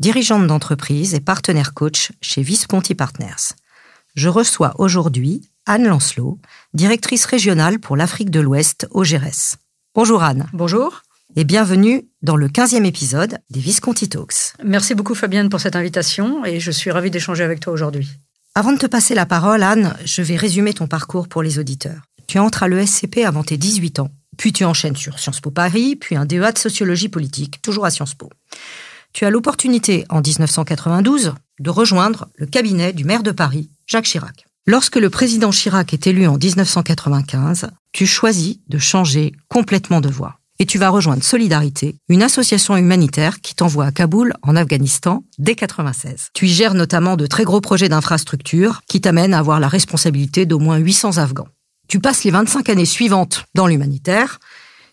dirigeante d'entreprise et partenaire coach chez Visconti Partners. Je reçois aujourd'hui Anne Lancelot, directrice régionale pour l'Afrique de l'Ouest au GRS. Bonjour Anne. Bonjour. Et bienvenue dans le 15e épisode des Visconti Talks. Merci beaucoup Fabienne pour cette invitation et je suis ravie d'échanger avec toi aujourd'hui. Avant de te passer la parole, Anne, je vais résumer ton parcours pour les auditeurs. Tu entres à l'ESCP avant tes 18 ans, puis tu enchaînes sur Sciences Po Paris, puis un DEA de sociologie politique, toujours à Sciences Po. Tu as l'opportunité, en 1992, de rejoindre le cabinet du maire de Paris, Jacques Chirac. Lorsque le président Chirac est élu en 1995, tu choisis de changer complètement de voie. Et tu vas rejoindre Solidarité, une association humanitaire qui t'envoie à Kaboul, en Afghanistan, dès 96. Tu gères notamment de très gros projets d'infrastructure qui t'amènent à avoir la responsabilité d'au moins 800 Afghans. Tu passes les 25 années suivantes dans l'humanitaire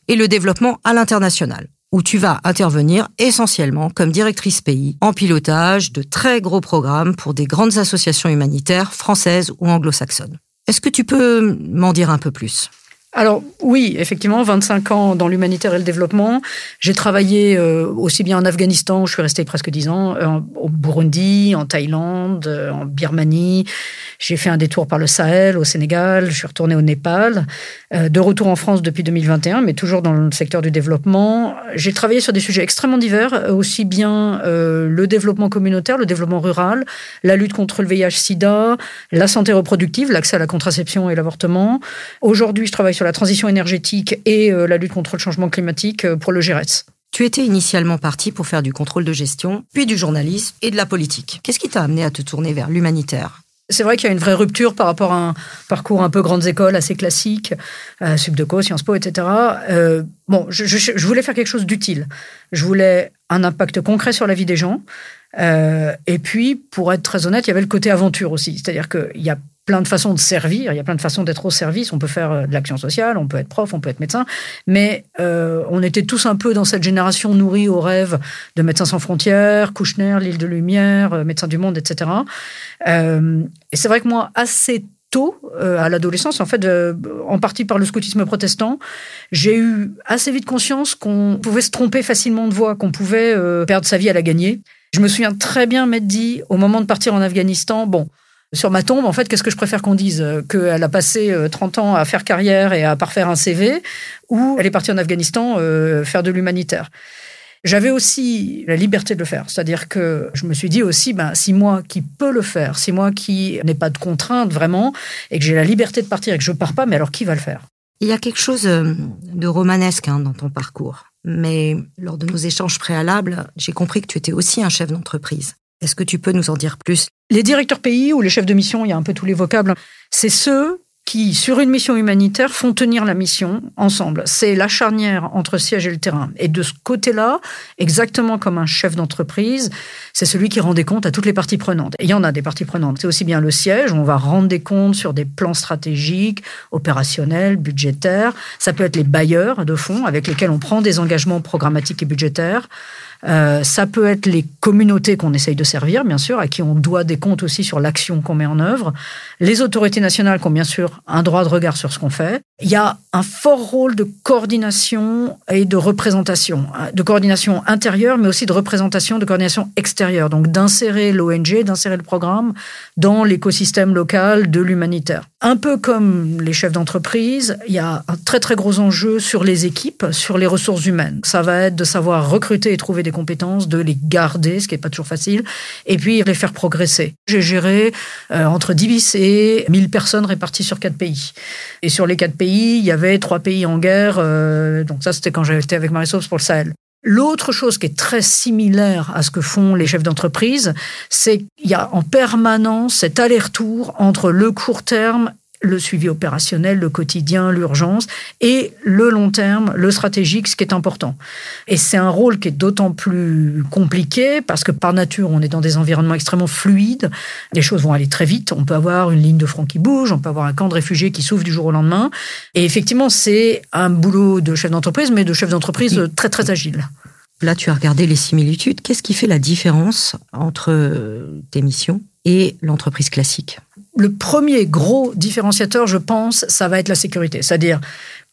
et le développement à l'international où tu vas intervenir essentiellement comme directrice pays en pilotage de très gros programmes pour des grandes associations humanitaires françaises ou anglo-saxonnes. Est-ce que tu peux m'en dire un peu plus? Alors oui, effectivement, 25 ans dans l'humanitaire et le développement. J'ai travaillé euh, aussi bien en Afghanistan, où je suis restée presque 10 ans, euh, au Burundi, en Thaïlande, euh, en Birmanie. J'ai fait un détour par le Sahel, au Sénégal. Je suis retournée au Népal. de retour en France depuis 2021, mais toujours dans le secteur du développement. J'ai travaillé sur des sujets extrêmement divers, aussi bien le développement communautaire, le développement rural, la lutte contre le VIH/SIDA, la santé reproductive, l'accès à la contraception et l'avortement. Aujourd'hui, je travaille sur la transition énergétique et euh, la lutte contre le changement climatique euh, pour le GRS. Tu étais initialement parti pour faire du contrôle de gestion, puis du journalisme et de la politique. Qu'est-ce qui t'a amené à te tourner vers l'humanitaire? C'est vrai qu'il y a une vraie rupture par rapport à un parcours un peu grandes écoles, assez classique, euh, Subdeco, Sciences Po, etc. Euh, bon, je, je, voulais faire quelque chose d'utile. Je voulais un impact concret sur la vie des gens. Euh, et puis, pour être très honnête, il y avait le côté aventure aussi. C'est-à-dire qu'il y a plein de façons de servir, il y a plein de façons d'être au service. On peut faire euh, de l'action sociale, on peut être prof, on peut être médecin, mais euh, on était tous un peu dans cette génération nourrie au rêve de Médecins sans frontières, Kouchner, l'île de Lumière, euh, Médecins du Monde, etc. et c'est vrai que moi, assez tôt, à l'adolescence, en fait, en partie par le scoutisme protestant, j'ai eu assez vite conscience qu'on pouvait se tromper facilement de voie, qu'on pouvait perdre sa vie à la gagner. Je me souviens très bien m'être dit, au moment de partir en Afghanistan, bon, sur ma tombe, en fait, qu'est-ce que je préfère qu'on dise? Euh, Qu'elle a passé 30 euh, ans à faire carrière et à parfaire un CV, ou elle est partie en Afghanistan euh, faire de l'humanitaire j'avais aussi la liberté de le faire. C'est-à-dire que je me suis dit aussi, ben, si moi qui peux le faire, si moi qui n'ai pas de contraintes vraiment, et que j'ai la liberté de partir et que je ne pars pas, mais alors qui va le faire? Il y a quelque chose de romanesque hein, dans ton parcours. Mais lors de nos échanges préalables, j'ai compris que tu étais aussi un chef d'entreprise. Est-ce que tu peux nous en dire plus? Les directeurs pays ou les chefs de mission, il y a un peu tous les vocables, c'est ceux qui, sur une mission humanitaire, font tenir la mission ensemble. C'est la charnière entre siège et le terrain. Et de ce côté-là, exactement comme un chef d'entreprise, c'est celui qui rend des comptes à toutes les parties prenantes. Et il y en a des parties prenantes. C'est aussi bien le siège, on va rendre des comptes sur des plans stratégiques, opérationnels, budgétaires. Ça peut être les bailleurs de fonds avec lesquels on prend des engagements programmatiques et budgétaires. Euh, ça peut être les communautés qu'on essaye de servir, bien sûr, à qui on doit des comptes aussi sur l'action qu'on met en œuvre. Les autorités nationales qui ont bien sûr un droit de regard sur ce qu'on fait. Il y a un fort rôle de coordination et de représentation, de coordination intérieure, mais aussi de représentation, de coordination extérieure. Donc d'insérer l'ONG, d'insérer le programme dans l'écosystème local de l'humanitaire. Un peu comme les chefs d'entreprise, il y a un très très gros enjeu sur les équipes, sur les ressources humaines. Ça va être de savoir recruter et trouver des compétences, de les garder, ce qui n'est pas toujours facile, et puis les faire progresser. J'ai géré euh, entre 10 et 1000 personnes réparties sur quatre pays. Et sur les quatre pays, il y avait trois pays en guerre. Euh, donc ça, c'était quand j'étais avec Marie-Sauve pour le Sahel. L'autre chose qui est très similaire à ce que font les chefs d'entreprise, c'est qu'il y a en permanence cet aller-retour entre le court terme le suivi opérationnel, le quotidien, l'urgence, et le long terme, le stratégique, ce qui est important. Et c'est un rôle qui est d'autant plus compliqué parce que par nature, on est dans des environnements extrêmement fluides, les choses vont aller très vite, on peut avoir une ligne de front qui bouge, on peut avoir un camp de réfugiés qui s'ouvre du jour au lendemain, et effectivement, c'est un boulot de chef d'entreprise, mais de chef d'entreprise très très agile. Là, tu as regardé les similitudes. Qu'est-ce qui fait la différence entre tes missions? Et l'entreprise classique le premier gros différenciateur, je pense, ça va être la sécurité. C'est-à-dire,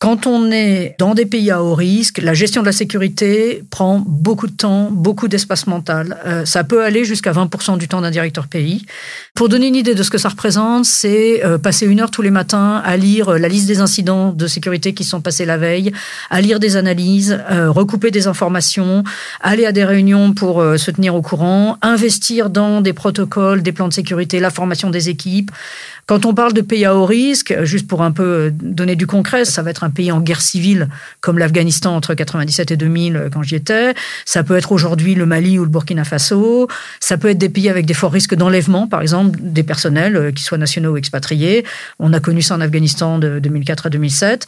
quand on est dans des pays à haut risque, la gestion de la sécurité prend beaucoup de temps, beaucoup d'espace mental. Euh, ça peut aller jusqu'à 20% du temps d'un directeur pays. Pour donner une idée de ce que ça représente, c'est euh, passer une heure tous les matins à lire euh, la liste des incidents de sécurité qui sont passés la veille, à lire des analyses, recouper des informations, aller à des réunions pour se tenir au courant, investir dans des protocoles, des plans de sécurité, la formation des équipes. Quand on parle de pays à haut risque, juste pour un peu donner du concret, ça va être un pays en guerre civile comme l'Afghanistan entre 97 et 2000 euh, quand j'y étais. Ça peut être aujourd'hui le Mali ou le Burkina Faso. Ça peut être des pays avec des forts risques d'enlèvement, par exemple, des personnels, euh, qui soient nationaux ou expatriés. On a connu ça en Afghanistan de 2004 à 2007.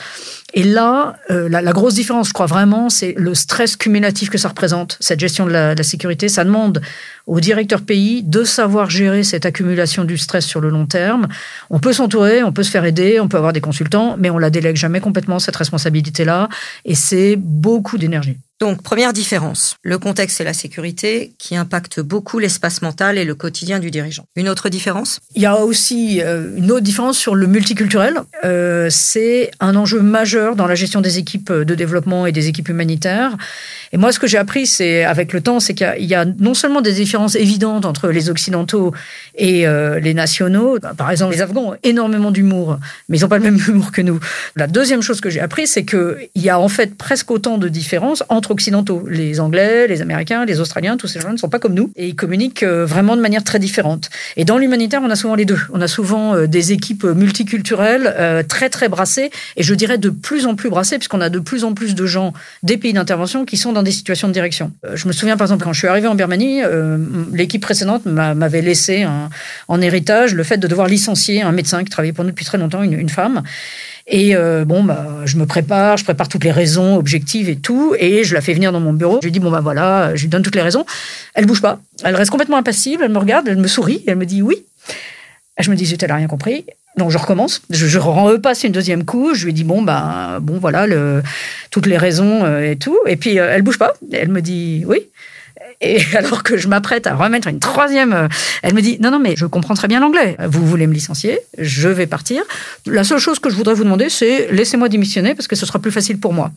Et là, euh, la, grosse différence, je crois vraiment, c'est le stress cumulatif que ça représente, cette gestion de la, de la sécurité. Ça demande au directeur pays de savoir gérer cette accumulation du stress sur le long terme. On peut s'entourer, on peut se faire aider, on peut avoir des consultants, mais on la délègue jamais complètement cette responsabilité-là, et c'est beaucoup d'énergie. Donc, première différence, le contexte et la sécurité qui impactent beaucoup l'espace mental et le quotidien du dirigeant. Une autre différence? Il y a aussi euh, une autre différence sur le multiculturel. Euh, c'est un enjeu majeur dans la gestion des équipes de développement et des équipes humanitaires. Et moi, ce que j'ai appris, c'est avec le temps, c'est qu'il y, a non seulement des différences évidentes entre les occidentaux et euh, les nationaux. Par exemple, les Afghans ont énormément d'humour, mais ils n'ont pas le même humour que nous. La deuxième chose que j'ai appris, c'est qu'il y a en fait presque autant de différences entre occidentaux. Les Anglais, les Américains, les Australiens, tous ces gens ne sont pas comme nous et ils communiquent euh, vraiment de manière très différente. Et dans l'humanitaire, on a souvent les deux. On a souvent euh, des équipes multiculturelles euh, très très brassées et je dirais de plus en plus brassées puisqu'on a de plus en plus de gens des pays d'intervention qui sont dans des situations de direction. Je me souviens par exemple quand je suis arrivé en Birmanie, l'équipe précédente m'avait laissé en héritage le fait de devoir licencier un médecin qui travaillait pour nous depuis très longtemps, une femme. Et euh, bon, bah, je me prépare, je prépare toutes les raisons objectives et tout, et je la fais venir dans mon bureau. Je lui dis bon bah voilà, je lui donne toutes les raisons. Elle bouge pas, elle reste complètement impassible. Elle me regarde, elle me sourit, elle me dit oui. Je me dis elle a rien compris. Donc je recommence, je, je repasse une deuxième coup, je lui dis bon bah bon voilà le, toutes les raisons euh, et tout, et puis euh, elle bouge pas, elle me dit oui. Et alors que je m'apprête à remettre une troisième, euh, elle me dit non, non, mais je comprends très bien l'anglais. Vous voulez me licencier, je vais partir. La seule chose que je voudrais vous demander, c'est laissez-moi démissionner parce que ce sera plus facile pour moi.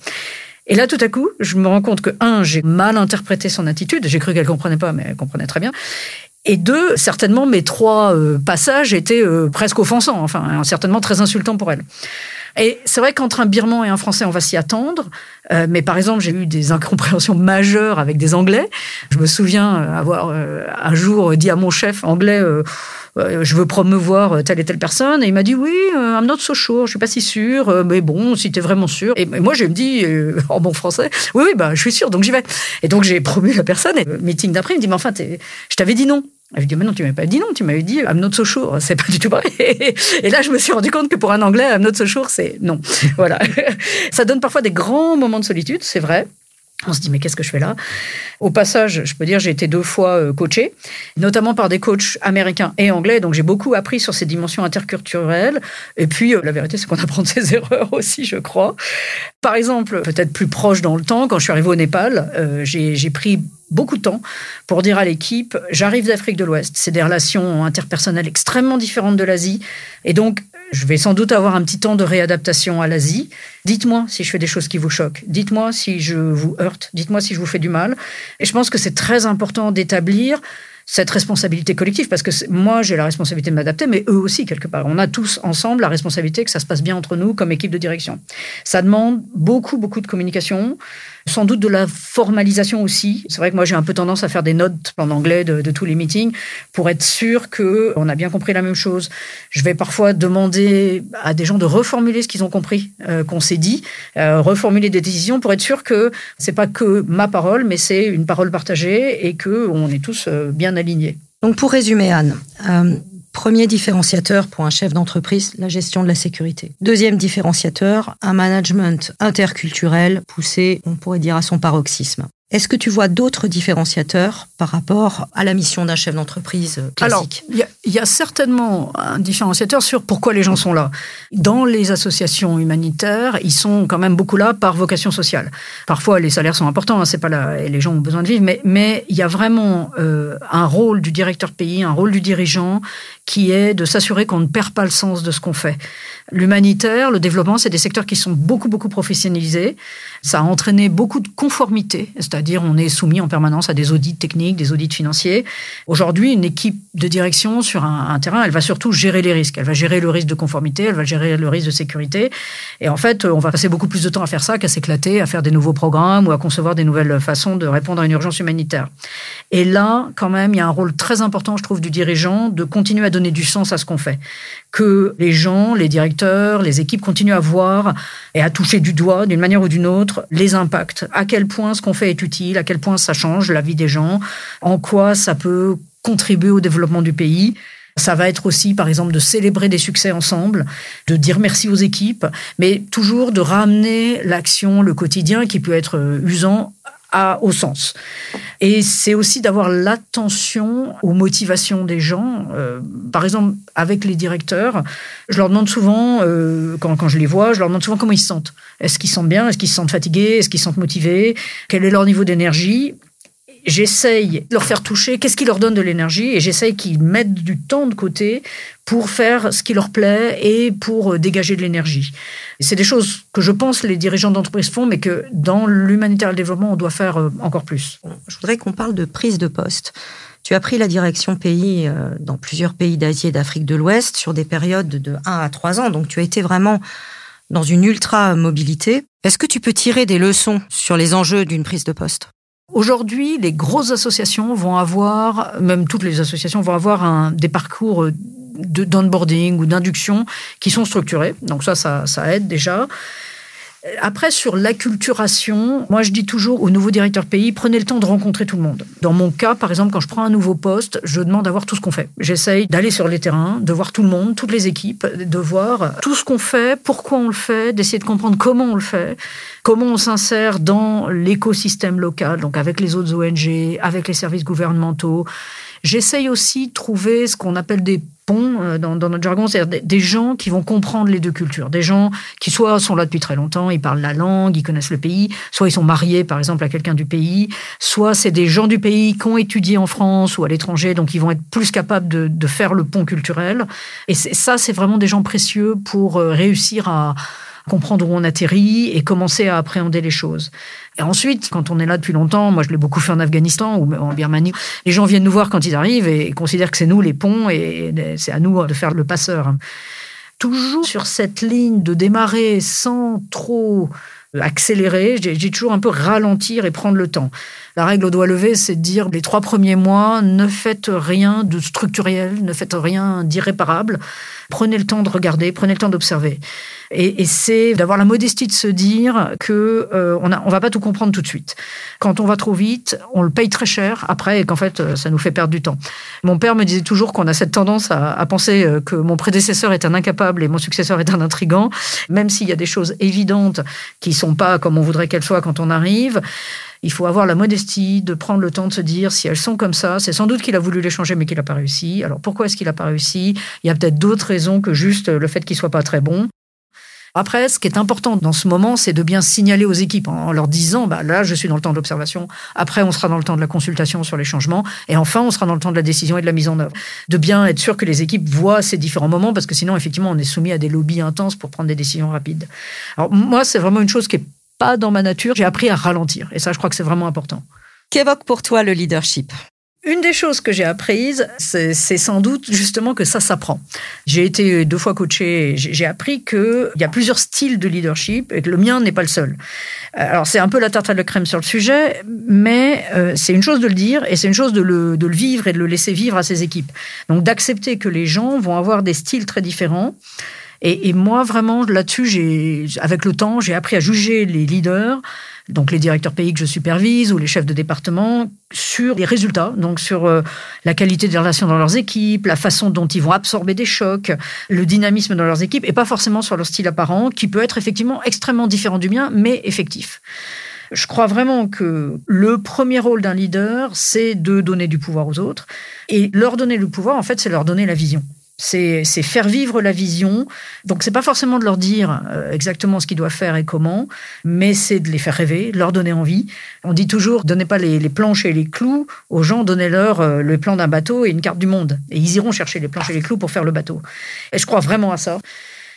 Et là, tout à coup, je me rends compte que, un, j'ai mal interprété son attitude. J'ai cru qu'elle comprenait pas, mais elle comprenait très bien. Et deux, certainement, mes trois euh, passages étaient euh, presque offensants, enfin, certainement très insultants pour elle. Et c'est vrai qu'entre un Birman et un Français, on va s'y attendre. Euh, mais par exemple, j'ai eu des incompréhensions majeures avec des Anglais. Je me souviens avoir euh, un jour dit à mon chef anglais euh, je veux promouvoir telle et telle personne. Et il m'a dit oui, I'm not so sure, je suis pas si sûr, mais bon, si tu es vraiment sûr. Et moi, j'ai me dit en bon français, oui, oui, bah, je suis sûr, donc j'y vais. Et donc, j'ai promu la personne. Et le meeting d'après, il me dit, mais enfin, je t'avais dit non. Je lui dis, mais non, tu m'avais pas dit non, tu m'avais dit I'm not so. C'est pas du tout vrai. Et là, je me suis rendu compte que pour un anglais, I'm not so c'est non. Voilà. Ça donne parfois des grands moments de solitude, c'est vrai. On se dit, mais qu'est-ce que je fais là? Au passage, je peux dire, j'ai été deux fois euh, coaché, notamment par des coachs américains et anglais, donc j'ai beaucoup appris sur ces dimensions interculturelles. Et puis, euh, la vérité, c'est qu'on apprend de ses erreurs aussi, je crois. Par exemple, peut-être plus proche dans le temps, quand je suis arrivé au Népal, euh, j'ai pris beaucoup de temps pour dire à l'équipe, j'arrive d'Afrique de l'Ouest, c'est des relations interpersonnelles extrêmement différentes de l'Asie, et donc je vais sans doute avoir un petit temps de réadaptation à l'Asie. Dites-moi si je fais des choses qui vous choquent. Dites-moi si je vous heurte. Dites-moi si je vous fais du mal. Et je pense que c'est très important d'établir cette responsabilité collective, parce que moi, j'ai la responsabilité de m'adapter, mais eux aussi, quelque part. On a tous ensemble la responsabilité que ça se passe bien entre nous comme équipe de direction. Ça demande beaucoup, beaucoup de communication, sans doute de la formalisation aussi. C'est vrai que moi, j'ai un peu tendance à faire des notes en anglais de, tous les meetings pour être sûr qu'on a bien compris la même chose. Je vais parfois demander à des gens de reformuler ce qu'ils ont compris, euh, qu'on s'est dit, euh, reformuler des décisions pour être sûr que c'est pas que ma parole, mais c'est une parole partagée et que on est tous euh, bien alignés. Donc pour résumer, Anne, Premier différenciateur pour un chef d'entreprise, la gestion de la sécurité. Deuxième différenciateur, un management interculturel poussé, on pourrait dire, à son paroxysme. Est-ce que tu vois d'autres différenciateurs par rapport à la mission d'un chef d'entreprise classique Alors, il y, a certainement un différenciateur sur pourquoi les gens sont là. Dans les associations humanitaires, ils sont quand même beaucoup là par vocation sociale. Parfois, les salaires sont importants, hein, c'est pas là, et les gens ont besoin de vivre, mais mais il y a vraiment euh, un rôle du directeur pays, un rôle du dirigeant qui est de s'assurer qu'on ne perd pas le sens de ce qu'on fait. L'humanitaire, le développement, c'est des secteurs qui sont beaucoup, beaucoup professionnalisés. Ça a entraîné beaucoup de conformité, c'est-à-dire on est soumis en permanence à des audits techniques, des audits financiers. Aujourd'hui, une équipe de direction sur un, terrain, elle va surtout gérer les risques. Elle va gérer le risque de conformité, elle va gérer le risque de sécurité. Et en fait, on va passer beaucoup plus de temps à faire ça qu'à s'éclater, à faire des nouveaux programmes ou à concevoir des nouvelles façons de répondre à une urgence humanitaire. Et là, quand même, il y a un rôle très important, je trouve, du dirigeant de continuer à donner du sens à ce qu'on fait. Que les gens, les directeurs, les équipes continuent à voir et à toucher du doigt, d'une manière ou d'une autre, les impacts. À quel point ce qu'on fait est à quel point ça change la vie des gens, en quoi ça peut contribuer au développement du pays. Ça va être aussi, par exemple, de célébrer des succès ensemble, de dire merci aux équipes, mais toujours de ramener l'action, le quotidien qui peut être usant au sens. Et c'est aussi d'avoir l'attention aux motivations des gens. Euh, par exemple, avec les directeurs, je leur demande souvent, euh, quand, quand, je les vois, je leur demande souvent comment ils se sentent. Est-ce qu'ils se sentent bien? Est-ce qu'ils se sentent fatigués? Est-ce qu'ils se sentent motivés? Quel est leur niveau d'énergie? J'essaye de leur faire toucher qu'est-ce qui leur donne de l'énergie et j'essaye qu'ils mettent du temps de côté pour faire ce qui leur plaît et pour euh, dégager de l'énergie. C'est des choses que je pense les dirigeants d'entreprise font, mais que dans l'humanitaire et le développement, on doit faire euh, encore plus. Je voudrais qu'on parle de prise de poste. Tu as pris la direction pays euh, dans plusieurs pays d'Asie et d'Afrique de l'Ouest sur des périodes de 1 à 3 ans, donc tu as été vraiment dans une ultra mobilité. Est-ce que tu peux tirer des leçons sur les enjeux d'une prise de poste? Aujourd'hui, les grosses associations vont avoir, même toutes les associations vont avoir un, des parcours d'onboarding ou d'induction qui sont structurés. Donc ça, ça, ça aide déjà. Après, sur l'acculturation, moi je dis toujours aux nouveaux directeurs pays, prenez le temps de rencontrer tout le monde. Dans mon cas, par exemple, quand je prends un nouveau poste, je demande à voir tout ce qu'on fait. J'essaye d'aller sur les terrains, de voir tout le monde, toutes les équipes, de voir tout ce qu'on fait, pourquoi on le fait, d'essayer de comprendre comment on le fait, comment on s'insère dans l'écosystème local, donc avec les autres ONG, avec les services gouvernementaux. J'essaye aussi de trouver ce qu'on appelle des ponts euh, dans, notre jargon, c'est-à-dire des gens qui vont comprendre les deux cultures, des gens qui soit sont là depuis très longtemps, ils parlent la langue, ils connaissent le pays, soit ils sont mariés par exemple à quelqu'un du pays, soit c'est des gens du pays qui ont étudié en France ou à l'étranger, donc ils vont être plus capables de, de faire le pont culturel. Et ça, c'est vraiment des gens précieux pour euh, réussir à comprendre où on atterrit et commencer à appréhender les choses. Et ensuite, quand on est là depuis longtemps, moi je l'ai beaucoup fait en Afghanistan ou en Birmanie, les gens viennent nous voir quand ils arrivent et considèrent que c'est nous les ponts et c'est à nous de faire le passeur. Toujours sur cette ligne de démarrer sans trop accélérer, j'ai toujours un peu ralentir et prendre le temps. La règle au doigt levé, c'est de dire les trois premiers mois, ne faites rien de structurel, ne faites rien d'irréparable. Prenez le temps de regarder, prenez le temps d'observer. Et, c'est d'avoir la modestie de se dire que euh, on, a, on va pas tout comprendre tout de suite. Quand on va trop vite, on le paye très cher après et qu'en fait, euh, ça nous fait perdre du temps. Mon père me disait toujours qu'on a cette tendance à, à, penser euh, que mon prédécesseur est un incapable et mon successeur est un intrigant, même s'il y a des choses évidentes qui sont pas comme on voudrait qu'elles soient quand on arrive. Il faut avoir la modestie de prendre le temps de se dire si elles sont comme ça, c'est sans doute qu'il a voulu les changer mais qu'il n'a pas réussi. Alors pourquoi est-ce qu'il n'a pas réussi? Il y a peut-être d'autres raisons que juste le fait qu'il soit pas très bon. Après, ce qui est important dans ce moment, c'est de bien signaler aux équipes en leur disant, bah, là, je suis dans le temps de l'observation. Après, on sera dans le temps de la consultation sur les changements. Et enfin, on sera dans le temps de la décision et de la mise en œuvre. De bien être sûr que les équipes voient ces différents moments, parce que sinon, effectivement, on est soumis à des lobbies intenses pour prendre des décisions rapides. Alors, moi, c'est vraiment une chose qui est pas dans ma nature. J'ai appris à ralentir. Et ça, je crois que c'est vraiment important. Qu'évoque pour toi le leadership? Une des choses que j'ai apprises, c'est sans doute justement que ça s'apprend. J'ai été deux fois coaché, j'ai appris qu'il y a plusieurs styles de leadership et que le mien n'est pas le seul. Euh, alors c'est un peu la tarte à la crème sur le sujet, mais euh, c'est une chose de le dire et c'est une chose de le, de le vivre et de le laisser vivre à ses équipes. Donc d'accepter que les gens vont avoir des styles très différents. Et, et moi, vraiment, là-dessus, j'ai, avec le temps, j'ai appris à juger les leaders donc les directeurs pays que je supervise ou les chefs de département, sur les résultats, donc sur euh, la qualité des relations dans leurs équipes, la façon dont ils vont absorber des chocs, le dynamisme dans leurs équipes, et pas forcément sur leur style apparent, qui peut être effectivement extrêmement différent du mien, mais effectif. Je crois vraiment que le premier rôle d'un leader, c'est de donner du pouvoir aux autres. Et leur donner le pouvoir, en fait, c'est leur donner la vision. C'est faire vivre la vision. Donc, c'est pas forcément de leur dire euh, exactement ce qu'ils doivent faire et comment, mais c'est de les faire rêver, leur donner envie. On dit toujours, donnez pas les, planches et les clous aux gens, donnez-leur euh, le plan d'un bateau et une carte du monde. Et ils iront chercher les planches et les clous pour faire le bateau. Et je crois vraiment à ça.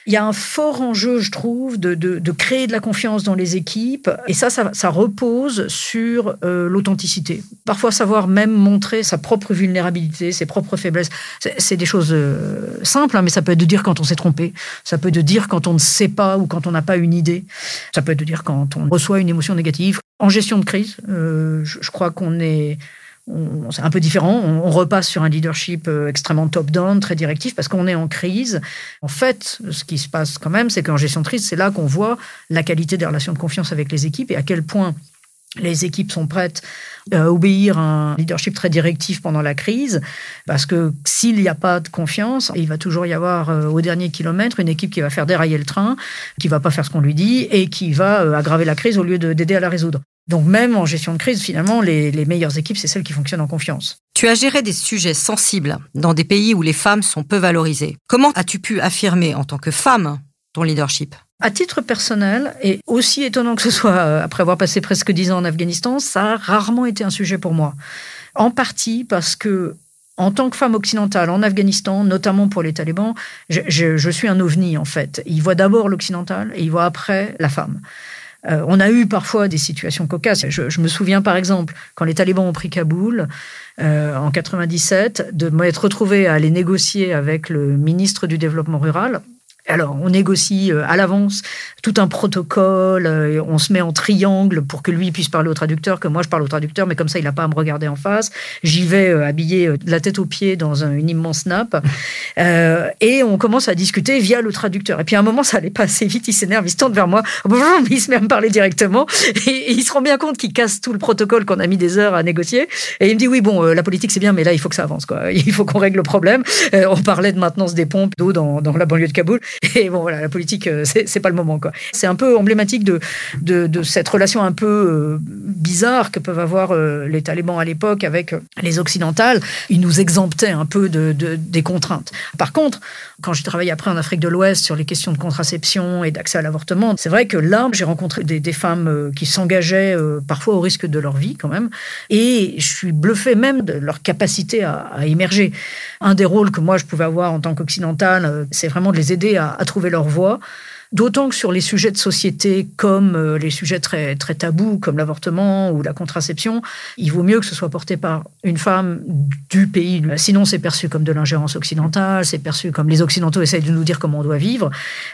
Il y a un fort enjeu, je trouve, de, de, créer de la confiance dans les équipes. Et ça, ça, repose sur euh, l'authenticité. Parfois, savoir même montrer sa propre vulnérabilité, ses propres faiblesses. C'est des choses euh, simples, hein, mais ça peut être de dire quand on s'est trompé. Ça peut être de dire quand on ne sait pas ou quand on n'a pas une idée. Ça peut être de dire quand on reçoit une émotion négative. En gestion de crise, euh, je, je crois qu'on est c'est un peu différent. On, repasse sur un leadership euh, extrêmement top-down, très directif, parce qu'on est en crise. En fait, ce qui se passe quand même, c'est qu'en gestion de crise, c'est là qu'on voit la qualité des relations de confiance avec les équipes et à quel point les équipes sont prêtes à obéir à un leadership très directif pendant la crise, parce que s'il n'y a pas de confiance, il va toujours y avoir euh, au dernier kilomètre une équipe qui va faire dérailler le train, qui va pas faire ce qu'on lui dit et qui va euh, aggraver la crise au lieu d'aider à la résoudre. Donc même en gestion de crise, finalement, les, meilleures équipes, c'est celles qui fonctionnent en confiance. Tu as géré des sujets sensibles dans des pays où les femmes sont peu valorisées. Comment as-tu pu affirmer en tant que femme ton leadership? À titre personnel, et aussi étonnant que ce soit euh, après avoir passé presque dix ans en Afghanistan, ça a rarement été un sujet pour moi. En partie parce que en tant que femme occidentale en Afghanistan, notamment pour les talibans, je, suis un ovni en fait. Ils voient d'abord l'occidental et ils voient après la femme. Euh, on a eu parfois des situations cocasses. Je, me souviens par exemple quand les talibans ont pris Kaboul euh, en 97, de m'être retrouvé à aller négocier avec le ministre du développement rural alors, on négocie euh, à l'avance tout un protocole, euh, on se met en triangle pour que lui puisse parler au traducteur, que moi je parle au traducteur, mais comme ça il n'a pas à me regarder en face. J'y vais euh, habillé de la tête aux pieds dans une immense nappe, et on commence à discuter via le traducteur. Et puis à un moment, ça allait pas assez vite, il s'énerve, il se tourne vers moi, il se met à me parler directement, et, il se rend bien compte qu'il casse tout le protocole qu'on a mis des heures à négocier, et il me dit oui, bon, la politique c'est bien, mais là il faut que ça avance, quoi. Il faut qu'on règle le problème. on parlait de maintenance des pompes d'eau dans, dans la banlieue de Kaboul. Et bon, voilà, la politique, euh, c'est pas le moment, quoi. C'est un peu emblématique de, de, cette relation un peu euh, bizarre que peuvent avoir euh, les talibans à l'époque avec les occidentales. Ils nous exemptaient un peu de, des contraintes. Par contre, quand j'ai travaillé après en Afrique de l'Ouest sur les questions de contraception et d'accès à l'avortement, c'est vrai que là, j'ai rencontré des, femmes qui s'engageaient parfois au risque de leur vie quand même. Et je suis bluffé même de leur capacité à, émerger. Un des rôles que moi je pouvais avoir en tant qu'occidentale, c'est vraiment de les aider à, à trouver leur voie. D'autant que sur les sujets de société comme euh, les sujets très, très tabous comme l'avortement ou la contraception, il vaut mieux que ce soit porté par une femme du pays. Sinon, c'est perçu comme de l'ingérence occidentale, c'est perçu comme les Occidentaux essayent de nous dire comment on doit vivre.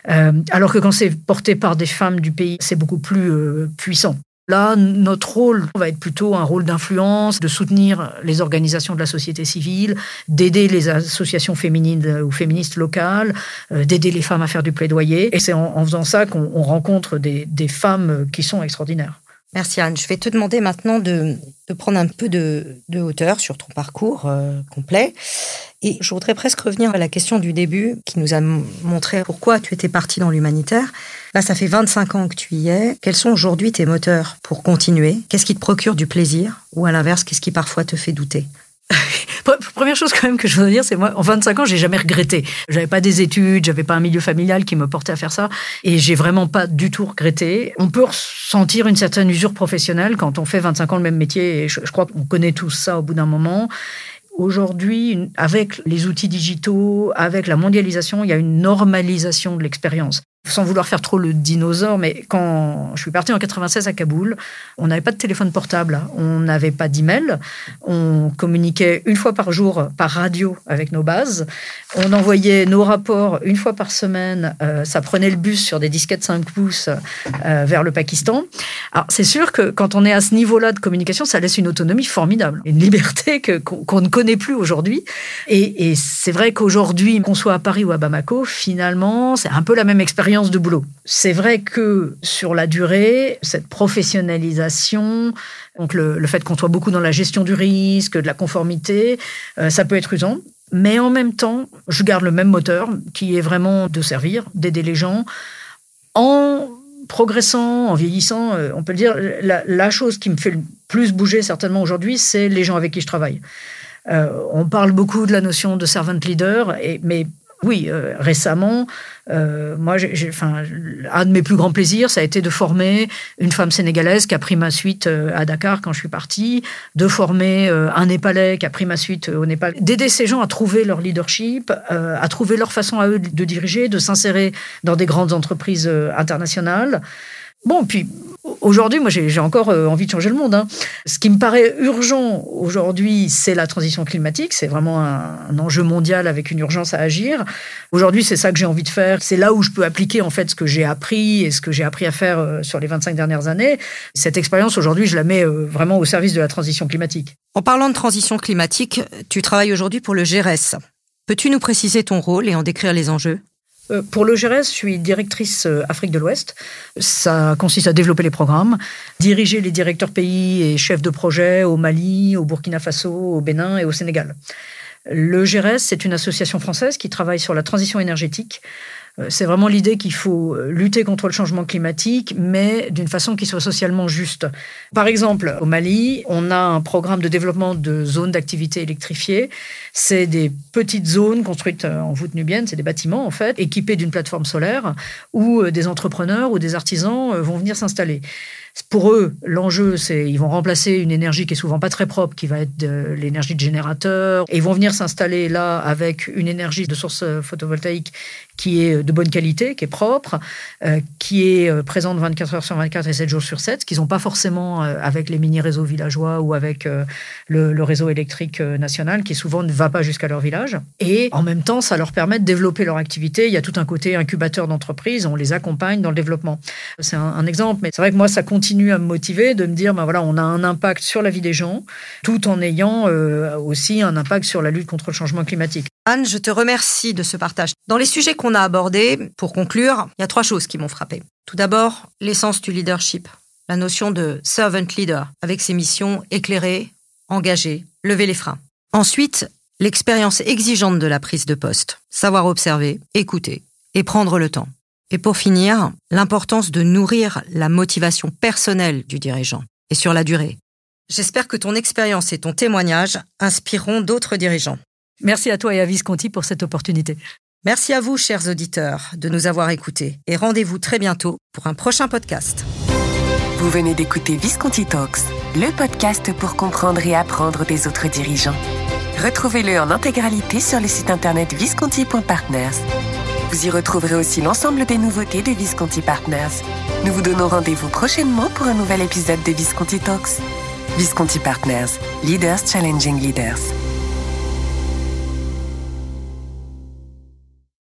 Euh, alors que quand c'est porté par des femmes du pays, c'est beaucoup plus euh, puissant. Là, notre rôle va être plutôt un rôle d'influence, de soutenir les organisations de la société civile, d'aider les associations féminines ou féministes locales, euh, d'aider les femmes à faire du plaidoyer. Et c'est en, faisant ça qu'on rencontre des, femmes qui sont extraordinaires. Merci Anne. Je vais te demander maintenant de, prendre un peu de, hauteur sur ton parcours euh, complet. Et je voudrais presque revenir à la question du début qui nous a montré pourquoi tu étais partie dans l'humanitaire. Là, ça fait 25 ans que tu y es. Quels sont aujourd'hui tes moteurs pour continuer? Qu'est-ce qui te procure du plaisir? Ou à l'inverse, qu'est-ce qui parfois te fait douter? Première chose quand même que je veux dire, c'est moi, en 25 ans, j'ai jamais regretté. J'avais pas des études, j'avais pas un milieu familial qui me portait à faire ça, et j'ai vraiment pas du tout regretté. On peut ressentir une certaine usure professionnelle quand on fait 25 ans le même métier, je crois qu'on connaît tous ça au bout d'un moment. Aujourd'hui, avec les outils digitaux, avec la mondialisation, il y a une normalisation de l'expérience sans vouloir faire trop le dinosaure, mais quand je suis partie en 96 à Kaboul, on n'avait pas de téléphone portable, on n'avait pas d'email, on communiquait une fois par jour par radio avec nos bases, on envoyait nos rapports une fois par semaine, euh, ça prenait le bus sur des disquettes 5 pouces euh, vers le Pakistan. Alors c'est sûr que quand on est à ce niveau-là de communication, ça laisse une autonomie formidable, une liberté que, qu'on, ne connaît plus aujourd'hui. Et, et c'est vrai qu'aujourd'hui, qu'on soit à Paris ou à Bamako, finalement, c'est un peu la même expérience de boulot. C'est vrai que sur la durée, cette professionnalisation, donc le, fait qu'on soit beaucoup dans la gestion du risque, de la conformité, euh, ça peut être usant. Mais en même temps, je garde le même moteur qui est vraiment de servir, d'aider les gens en progressant, en vieillissant, euh, on peut le dire, la, chose qui me fait le plus bouger certainement aujourd'hui, c'est les gens avec qui je travaille. Euh, on parle beaucoup de la notion de servant leader, et, mais oui, euh, récemment, euh, moi, j'ai, enfin, un de mes plus grands plaisirs, ça a été de former une femme sénégalaise qui a pris ma suite euh, à Dakar quand je suis partie, de former un Népalais qui a pris ma suite au Népal, d'aider ces gens à trouver leur leadership, à trouver leur façon à eux de diriger, de s'insérer dans des grandes entreprises internationales. Bon, puis aujourd'hui, moi, j'ai encore euh, envie de changer le monde. Hein. Ce qui me paraît urgent aujourd'hui, c'est la transition climatique. C'est vraiment un, enjeu mondial avec une urgence à agir. Aujourd'hui, c'est ça que j'ai envie de faire. C'est là où je peux appliquer en fait ce que j'ai appris et ce que j'ai appris à faire euh, sur les 25 dernières années. Cette expérience aujourd'hui, je la mets euh, vraiment au service de la transition climatique. En parlant de transition climatique, tu travailles aujourd'hui pour le GRS. Peux-tu nous préciser ton rôle et en décrire les enjeux? Pour le GRS, je suis directrice euh, Afrique de l'Ouest. Ça consiste à développer les programmes, diriger les directeurs pays et chefs de projet au Mali, au Burkina Faso, au Bénin et au Sénégal. Le GRS, c'est une association française qui travaille sur la transition énergétique euh, c'est vraiment l'idée qu'il faut euh, lutter contre le changement climatique, mais d'une façon qui soit socialement juste. Par exemple, au Mali, on a un programme de développement de zones d'activité électrifiées. C'est des petites zones construites euh, en voûte nubienne, c'est des bâtiments en fait, équipés d'une plateforme solaire où des entrepreneurs ou des artisans vont venir s'installer. Pour eux, l'enjeu, c'est ils vont remplacer une énergie qui est souvent pas très propre, qui va être de l'énergie de générateur, et ils vont venir s'installer là avec une énergie de source photovoltaïque qui est de bonne qualité, qui est propre, euh, qui est euh, présente 24 heures sur 24 et 7 jours sur 7, ce qu'ils n'ont pas forcément euh, avec les mini-réseaux villageois ou avec le, réseau électrique national, qui souvent ne va pas jusqu'à leur village. Et en même temps, ça leur permet de développer leur activité. Il y a tout un côté incubateur d'entreprise, on les accompagne dans le développement. C'est un, un exemple, mais c'est vrai que moi, ça continue à me motiver de me dire, ben voilà, on a un impact sur la vie des gens, tout en ayant aussi un impact sur la lutte contre le changement climatique. Anne, je te remercie de ce partage. Dans les sujets qu'on a abordés, pour conclure, il y a trois choses qui m'ont frappé. Tout d'abord, l'essence du leadership, la notion de servant leader, avec ses missions éclairées, engagées, lever les freins. Ensuite, l'expérience exigeante de la prise de poste, savoir observer, écouter et prendre le temps. Et pour finir, l'importance de nourrir la motivation personnelle du dirigeant et sur la durée. J'espère que ton expérience et ton témoignage inspireront d'autres dirigeants. Merci à toi et à Visconti pour cette opportunité. Merci à vous, chers auditeurs, de nous avoir écoutés et rendez-vous très bientôt pour un prochain podcast. Vous venez d'écouter Visconti Talks, le podcast pour comprendre et apprendre des autres dirigeants. Retrouvez-le en intégralité sur le site internet visconti.partners. Vous y retrouverez aussi l'ensemble des nouveautés de Visconti Partners. Nous vous donnons rendez-vous prochainement pour un nouvel épisode de Visconti Talks. Visconti Partners, Leaders Challenging Leaders.